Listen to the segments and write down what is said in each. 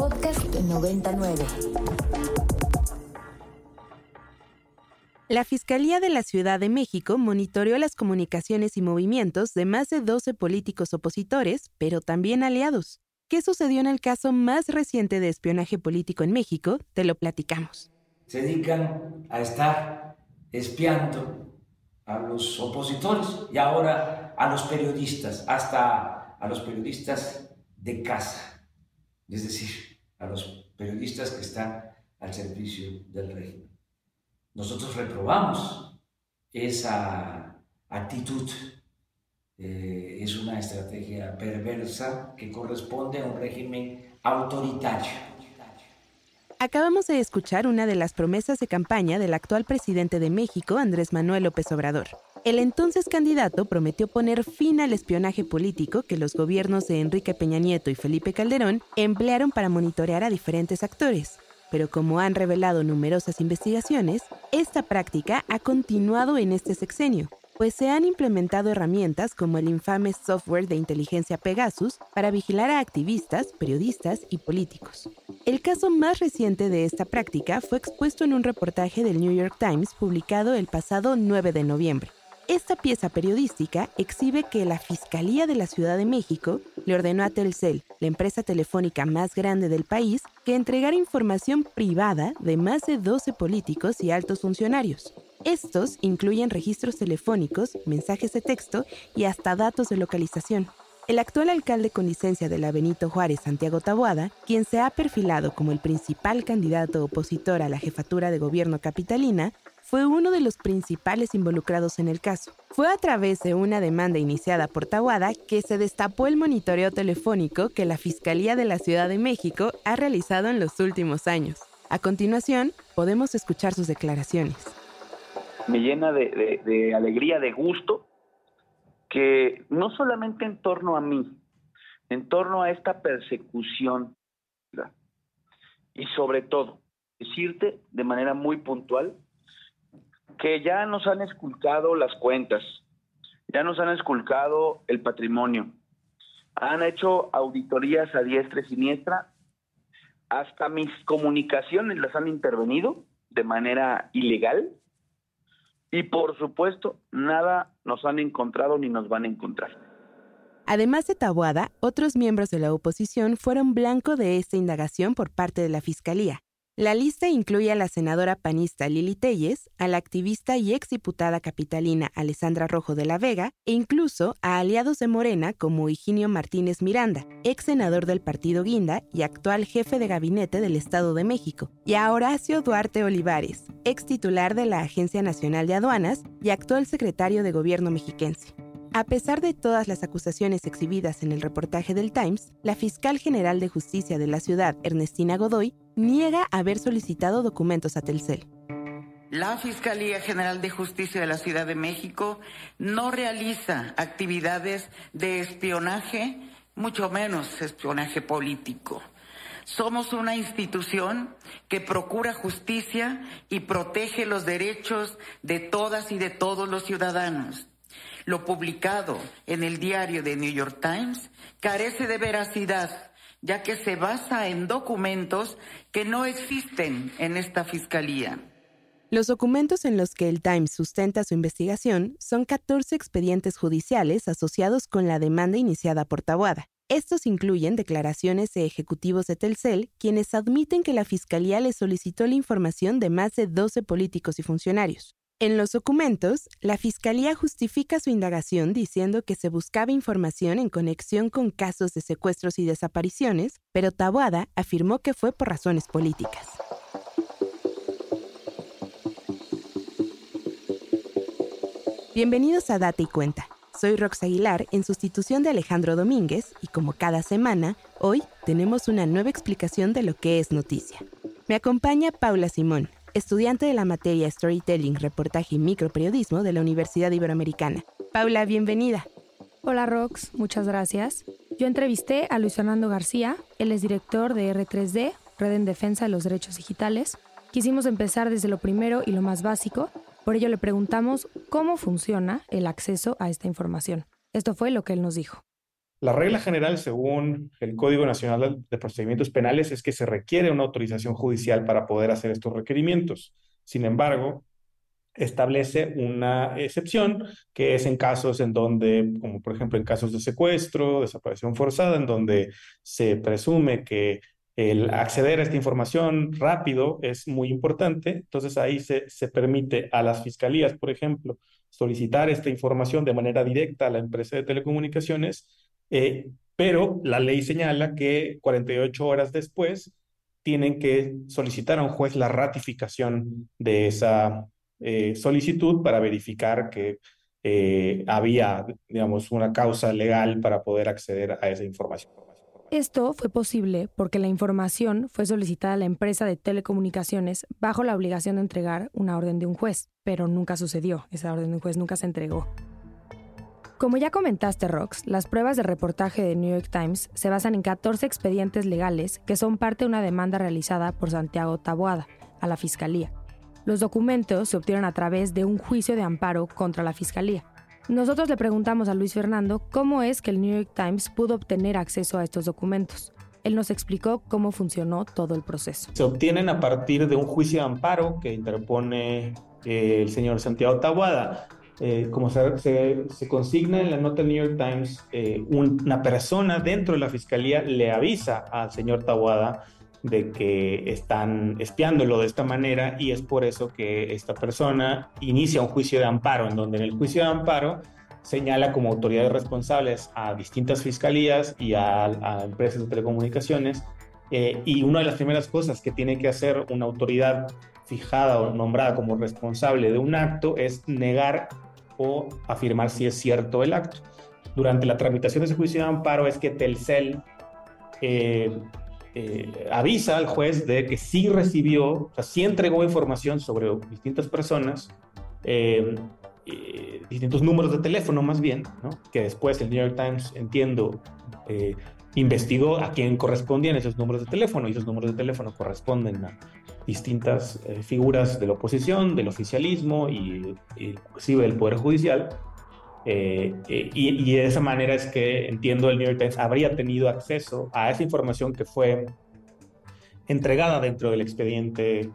Podcast 99. La Fiscalía de la Ciudad de México monitoreó las comunicaciones y movimientos de más de 12 políticos opositores, pero también aliados. ¿Qué sucedió en el caso más reciente de espionaje político en México? Te lo platicamos. Se dedican a estar espiando a los opositores y ahora a los periodistas, hasta a los periodistas de casa, es decir, a los periodistas que están al servicio del régimen. Nosotros reprobamos esa actitud eh, es una estrategia perversa que corresponde a un régimen autoritario. Acabamos de escuchar una de las promesas de campaña del actual presidente de México, Andrés Manuel López Obrador. El entonces candidato prometió poner fin al espionaje político que los gobiernos de Enrique Peña Nieto y Felipe Calderón emplearon para monitorear a diferentes actores. Pero como han revelado numerosas investigaciones, esta práctica ha continuado en este sexenio, pues se han implementado herramientas como el infame software de inteligencia Pegasus para vigilar a activistas, periodistas y políticos. El caso más reciente de esta práctica fue expuesto en un reportaje del New York Times publicado el pasado 9 de noviembre. Esta pieza periodística exhibe que la Fiscalía de la Ciudad de México le ordenó a Telcel, la empresa telefónica más grande del país, que entregara información privada de más de 12 políticos y altos funcionarios. Estos incluyen registros telefónicos, mensajes de texto y hasta datos de localización. El actual alcalde con licencia de la Benito Juárez, Santiago Taboada, quien se ha perfilado como el principal candidato opositor a la jefatura de gobierno capitalina, fue uno de los principales involucrados en el caso. Fue a través de una demanda iniciada por Taboada que se destapó el monitoreo telefónico que la Fiscalía de la Ciudad de México ha realizado en los últimos años. A continuación, podemos escuchar sus declaraciones me llena de, alegría, de gusto, que no solamente en torno a mí, en torno a esta persecución, y sobre todo, decirte de manera muy puntual que ya nos han esculcado las cuentas, ya nos han esculcado el patrimonio, han hecho auditorías a diestra y siniestra, hasta mis comunicaciones las han intervenido de manera ilegal y por supuesto, nada nos han encontrado ni nos van a encontrar. Además de Tabuada, otros miembros de la oposición fueron blanco de esta indagación por parte de la Fiscalía, la lista incluye a la senadora panista Lili Telles, a la activista y exdiputada capitalina Alessandra Rojo de la Vega e incluso a aliados de Morena como Higinio Martínez Miranda, ex senador del partido Guinda y actual jefe de gabinete del Estado de México, y a Horacio Duarte Olivares, ex titular de la Agencia Nacional de Aduanas y actual secretario de Gobierno mexiquense. A pesar de todas las acusaciones exhibidas en el reportaje del Times, la fiscal general de justicia de la ciudad, Ernestina Godoy, niega haber solicitado documentos a Telcel. La Fiscalía General de Justicia de la Ciudad de México no realiza actividades de espionaje, mucho menos espionaje político. Somos una institución que procura justicia y protege los derechos de todas y de todos los ciudadanos. Lo publicado en el diario de New York Times carece de veracidad, ya que se basa en documentos que no existen en esta fiscalía. Los documentos en los que el Times sustenta su investigación son 14 expedientes judiciales asociados con la demanda iniciada por Tabuada. Estos incluyen declaraciones de ejecutivos de Telcel, quienes admiten que la Fiscalía les solicitó la información de más de 12 políticos y funcionarios. En los documentos, la Fiscalía justifica su indagación diciendo que se buscaba información en conexión con casos de secuestros y desapariciones, pero Taboada afirmó que fue por razones políticas. Bienvenidos a Data y Cuenta. Soy Rox Aguilar en sustitución de Alejandro Domínguez y como cada semana, hoy tenemos una nueva explicación de lo que es noticia. Me acompaña Paula Simón, estudiante de la materia Storytelling, Reportaje y Microperiodismo de la Universidad Iberoamericana. Paula, bienvenida. Hola Rox, muchas gracias. Yo entrevisté a Luis Fernando García, él es director de R3D, Red en Defensa de los Derechos Digitales. Quisimos empezar desde lo primero y lo más básico, por ello le preguntamos cómo funciona el acceso a esta información. Esto fue lo que él nos dijo. La regla general, según el Código Nacional de Procedimientos Penales, es que se requiere una autorización judicial para poder hacer estos requerimientos. Sin embargo, establece una excepción, que es en casos en donde, como por ejemplo en casos de secuestro, desaparición forzada, en donde se presume que el acceder a esta información rápido es muy importante. Entonces ahí se, se permite a las fiscalías, por ejemplo, solicitar esta información de manera directa a la empresa de telecomunicaciones, eh, pero la ley señala que 48 horas después tienen que solicitar a un juez la ratificación de esa eh, solicitud para verificar que eh, había, digamos, una causa legal para poder acceder a esa información. Esto fue posible porque la información fue solicitada a la empresa de telecomunicaciones bajo la obligación de entregar una orden de un juez, pero nunca sucedió, esa orden de un juez nunca se entregó. Como ya comentaste, Rox, las pruebas de reportaje de New York Times se basan en 14 expedientes legales que son parte de una demanda realizada por Santiago Taboada a la Fiscalía. Los documentos se obtuvieron a través de un juicio de amparo contra la Fiscalía. Nosotros le preguntamos a Luis Fernando cómo es que el New York Times pudo obtener acceso a estos documentos. Él nos explicó cómo funcionó todo el proceso. Se obtienen a partir de un juicio de amparo que interpone eh, el señor Santiago Tabuada. Eh, como se, se, consigna en la nota del New York Times, eh, una persona dentro de la fiscalía le avisa al señor Tabuada de que están espiándolo de esta manera y es por eso que esta persona inicia un juicio de amparo, en donde en el juicio de amparo señala como autoridades responsables a distintas fiscalías y a, empresas de telecomunicaciones. Eh, y una de las primeras cosas que tiene que hacer una autoridad fijada o nombrada como responsable de un acto es negar o afirmar si es cierto el acto. Durante la tramitación de ese juicio de amparo es que Telcel eh, eh, avisa al juez de que sí recibió, o sea, sí entregó información sobre distintas personas, eh, distintos números de teléfono más bien, ¿no? que después el New York Times, entiendo, investigó a quién correspondían esos números de teléfono y esos números de teléfono corresponden a distintas figuras de la oposición, del oficialismo y, inclusive del Poder Judicial. Eh, eh, y, de esa manera es que entiendo el New York Times habría tenido acceso a esa información que fue entregada dentro del expediente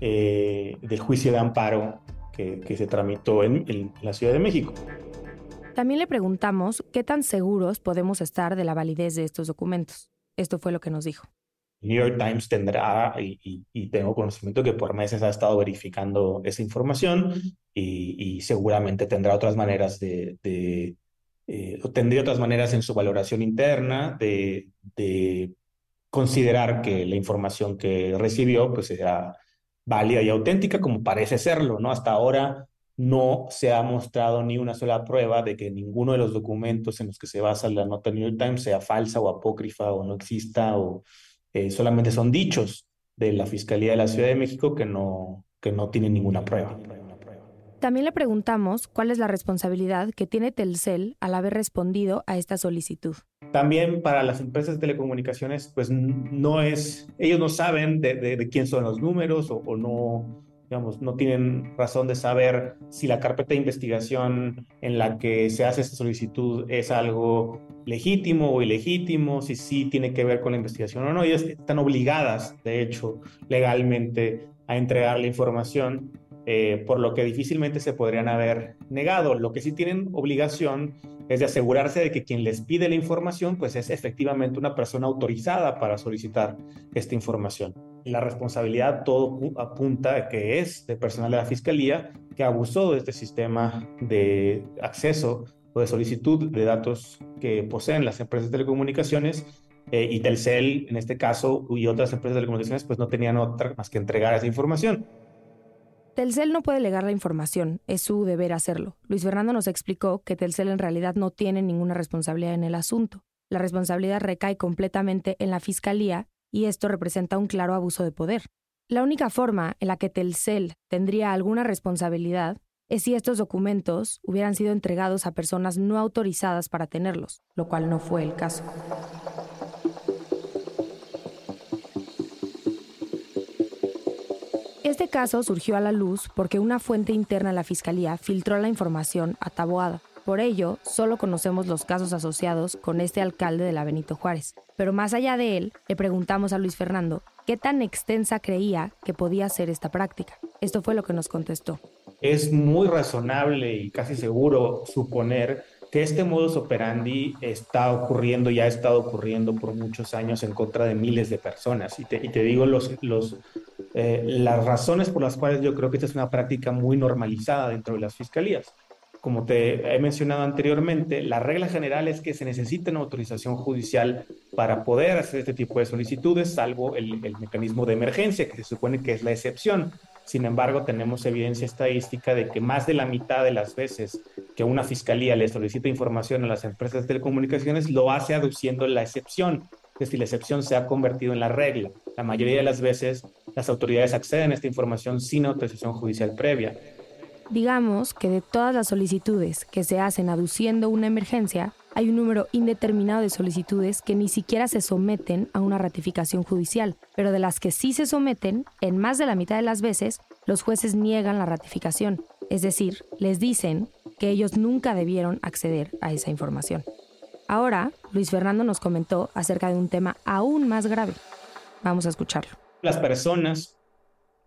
eh, del juicio de amparo que, se tramitó en la Ciudad de México. También le preguntamos qué tan seguros podemos estar de la validez de estos documentos. Esto fue lo que nos dijo. New York Times tendrá, y, tengo conocimiento que por meses ha estado verificando esa información y, seguramente tendrá otras maneras de, eh, tendría otras maneras en su valoración interna de, de, considerar que la información que recibió pues será válida y auténtica como parece serlo, ¿no? Hasta ahora no se ha mostrado ni una sola prueba de que ninguno de los documentos en los que se basa la nota New York Times sea falsa o apócrifa o no exista o eh, solamente son dichos de la Fiscalía de la Ciudad de México que no, que no tienen ninguna prueba. También le preguntamos cuál es la responsabilidad que tiene Telcel al haber respondido a esta solicitud. También para las empresas de telecomunicaciones, pues no es, ellos no saben de, de, quién son los números o, o no, digamos, no tienen razón de saber si la carpeta de investigación en la que se hace esta solicitud es algo legítimo o ilegítimo, si sí tiene que ver con la investigación o no. Ellas están obligadas, de hecho, legalmente a entregar la información, eh, por lo que difícilmente se podrían haber negado. Lo que sí tienen obligación es de asegurarse de que quien les pide la información, pues es efectivamente una persona autorizada para solicitar esta información la responsabilidad todo apunta a que es de personal de la Fiscalía que abusó de este sistema de acceso o de solicitud de datos que poseen las empresas de telecomunicaciones eh, y Telcel, en este caso, y otras empresas de telecomunicaciones, pues no tenían otra más que entregar esa información. Telcel no puede legar la información, es su deber hacerlo. Luis Fernando nos explicó que Telcel en realidad no tiene ninguna responsabilidad en el asunto. La responsabilidad recae completamente en la Fiscalía y esto representa un claro abuso de poder. La única forma en la que Telcel tendría alguna responsabilidad es si estos documentos hubieran sido entregados a personas no autorizadas para tenerlos, lo cual no fue el caso. Este caso surgió a la luz porque una fuente interna de la Fiscalía filtró la información a Taboada, Por ello, solo conocemos los casos asociados con este alcalde de la Benito Juárez. Pero más allá de él, le preguntamos a Luis Fernando qué tan extensa creía que podía ser esta práctica. Esto fue lo que nos contestó. Es muy razonable y casi seguro suponer que este modus operandi está ocurriendo y ha estado ocurriendo por muchos años en contra de miles de personas. Y te, digo eh, las razones por las cuales yo creo que esta es una práctica muy normalizada dentro de las fiscalías. Como te he mencionado anteriormente, la regla general es que se necesita una autorización judicial para poder hacer este tipo de solicitudes, salvo el, mecanismo de emergencia, que se supone que es la excepción. Sin embargo, tenemos evidencia estadística de que más de la mitad de las veces que una fiscalía le solicita información a las empresas de telecomunicaciones lo hace aduciendo la excepción, es decir, la excepción se ha convertido en la regla. La mayoría de las veces las autoridades acceden a esta información sin autorización judicial previa. Digamos que de todas las solicitudes que se hacen aduciendo una emergencia, hay un número indeterminado de solicitudes que ni siquiera se someten a una ratificación judicial, pero de las que sí se someten, en más de la mitad de las veces, los jueces niegan la ratificación, es decir, les dicen que ellos nunca debieron acceder a esa información. Ahora, Luis Fernando nos comentó acerca de un tema aún más grave. Vamos a escucharlo. Las personas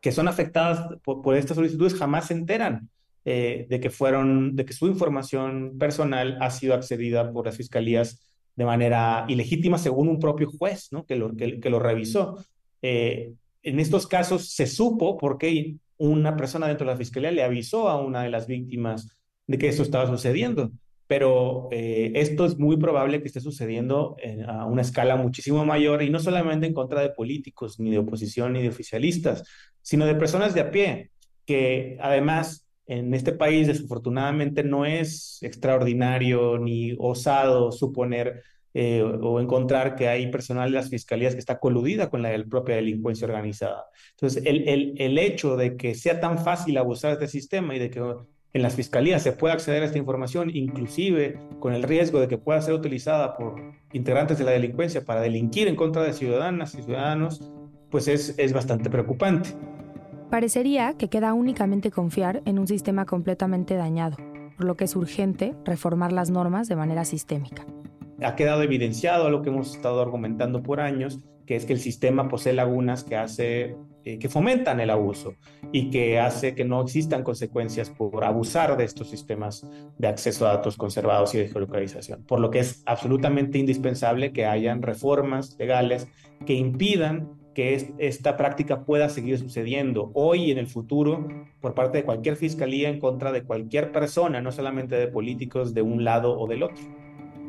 que son afectadas por, estas solicitudes jamás se enteran eh, de que fueron, de que su información personal ha sido accedida por las fiscalías de manera ilegítima según un propio juez, ¿no? Que lo, que, lo revisó. Eh, en estos casos se supo porque una persona dentro de la fiscalía le avisó a una de las víctimas de que esto estaba sucediendo pero eh, esto es muy probable que esté sucediendo a una escala muchísimo mayor y no solamente en contra de políticos, ni de oposición, ni de oficialistas, sino de personas de a pie, que además en este país desafortunadamente no es extraordinario ni osado suponer eh, o encontrar que hay personal de las fiscalías que está coludida con la propia delincuencia organizada. Entonces, el, el, el hecho de que sea tan fácil abusar de este sistema y de que en las fiscalías se puede acceder a esta información, inclusive con el riesgo de que pueda ser utilizada por integrantes de la delincuencia para delinquir en contra de ciudadanas y ciudadanos, pues es, es bastante preocupante. Parecería que queda únicamente confiar en un sistema completamente dañado, por lo que es urgente reformar las normas de manera sistémica. Ha quedado evidenciado lo que hemos estado argumentando por años, que es que el sistema posee lagunas que hace eh, que fomentan el abuso y que hace que no existan consecuencias por abusar de estos sistemas de acceso a datos conservados y de geolocalización. Por lo que es absolutamente indispensable que hayan reformas legales que impidan que esta práctica pueda seguir sucediendo hoy y en el futuro por parte de cualquier fiscalía en contra de cualquier persona, no solamente de políticos de un lado o del otro.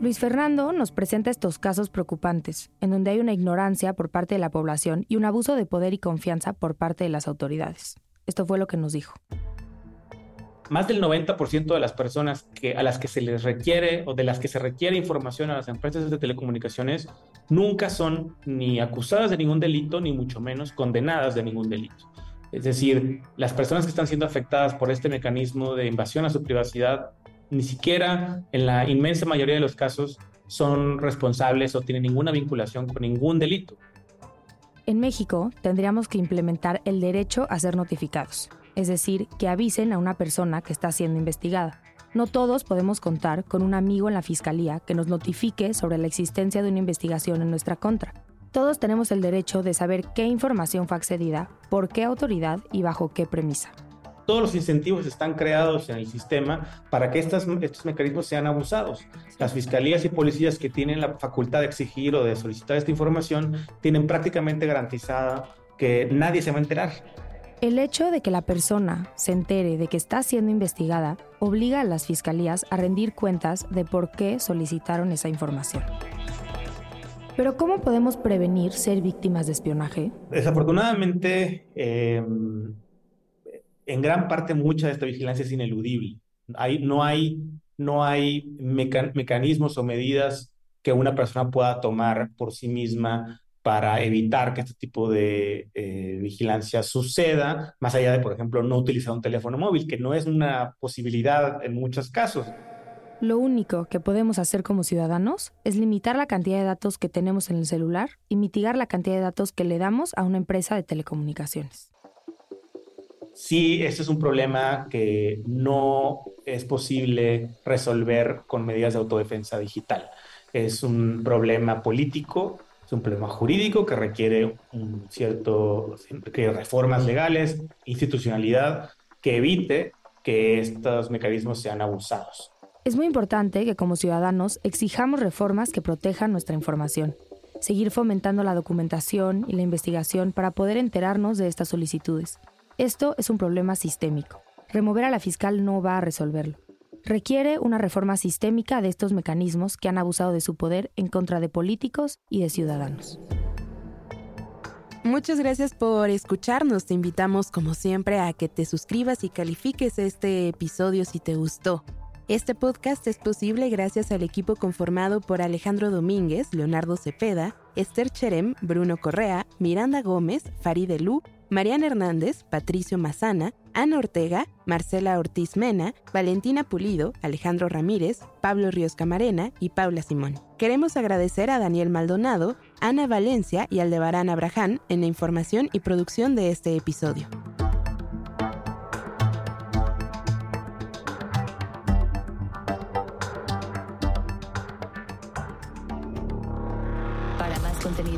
Luis Fernando nos presenta estos casos preocupantes, en donde hay una ignorancia por parte de la población y un abuso de poder y confianza por parte de las autoridades. Esto fue lo que nos dijo. Más del 90% de las personas que, a las que se les requiere o de las que se requiere información a las empresas de telecomunicaciones nunca son ni acusadas de ningún delito, ni mucho menos condenadas de ningún delito. Es decir, las personas que están siendo afectadas por este mecanismo de invasión a su privacidad ni siquiera en la inmensa mayoría de los casos son responsables o tienen ninguna vinculación con ningún delito. En México tendríamos que implementar el derecho a ser notificados, es decir, que avisen a una persona que está siendo investigada. No todos podemos contar con un amigo en la fiscalía que nos notifique sobre la existencia de una investigación en nuestra contra. Todos tenemos el derecho de saber qué información fue accedida, por qué autoridad y bajo qué premisa todos los incentivos están creados en el sistema para que estos mecanismos sean abusados. Las fiscalías y policías que tienen la facultad de exigir o de solicitar esta información tienen prácticamente garantizada que nadie se va a enterar. El hecho de que la persona se entere de que está siendo investigada obliga a las fiscalías a rendir cuentas de por qué solicitaron esa información. Pero ¿cómo podemos prevenir ser víctimas de espionaje? Desafortunadamente, eh, en gran parte mucha de esta vigilancia es ineludible. No hay, no hay mecanismos o medidas que una persona pueda tomar por sí misma para evitar que este tipo de eh, vigilancia suceda, más allá de, por ejemplo, no utilizar un teléfono móvil, que no es una posibilidad en muchos casos. Lo único que podemos hacer como ciudadanos es limitar la cantidad de datos que tenemos en el celular y mitigar la cantidad de datos que le damos a una empresa de telecomunicaciones. sí, este es un problema que no es posible resolver con medidas de autodefensa digital. Es un problema político, es un problema jurídico que requiere un cierto reformas legales, institucionalidad que evite que estos mecanismos sean abusados. Es muy importante que como ciudadanos exijamos reformas que protejan nuestra información, seguir fomentando la documentación y la investigación para poder enterarnos de estas solicitudes. Esto es un problema sistémico. Remover a la fiscal no va a resolverlo. Requiere una reforma sistémica de estos mecanismos que han abusado de su poder en contra de políticos y de ciudadanos. Muchas gracias por escucharnos. Te invitamos, como siempre, a que te suscribas y califiques este episodio si te gustó. Este podcast es posible gracias al equipo conformado por Alejandro Domínguez, Leonardo Cepeda, Esther Cherem, Bruno Correa, Miranda Gómez, Faride Lu, Mariana Hernández, Patricio Mazana, Ana Ortega, Marcela Ortiz Mena, Valentina Pulido, Alejandro Ramírez, Pablo Ríos Camarena y Paula Simón. Queremos agradecer a Daniel Maldonado, Ana Valencia y Aldebarán Abraham en la información y producción de este episodio.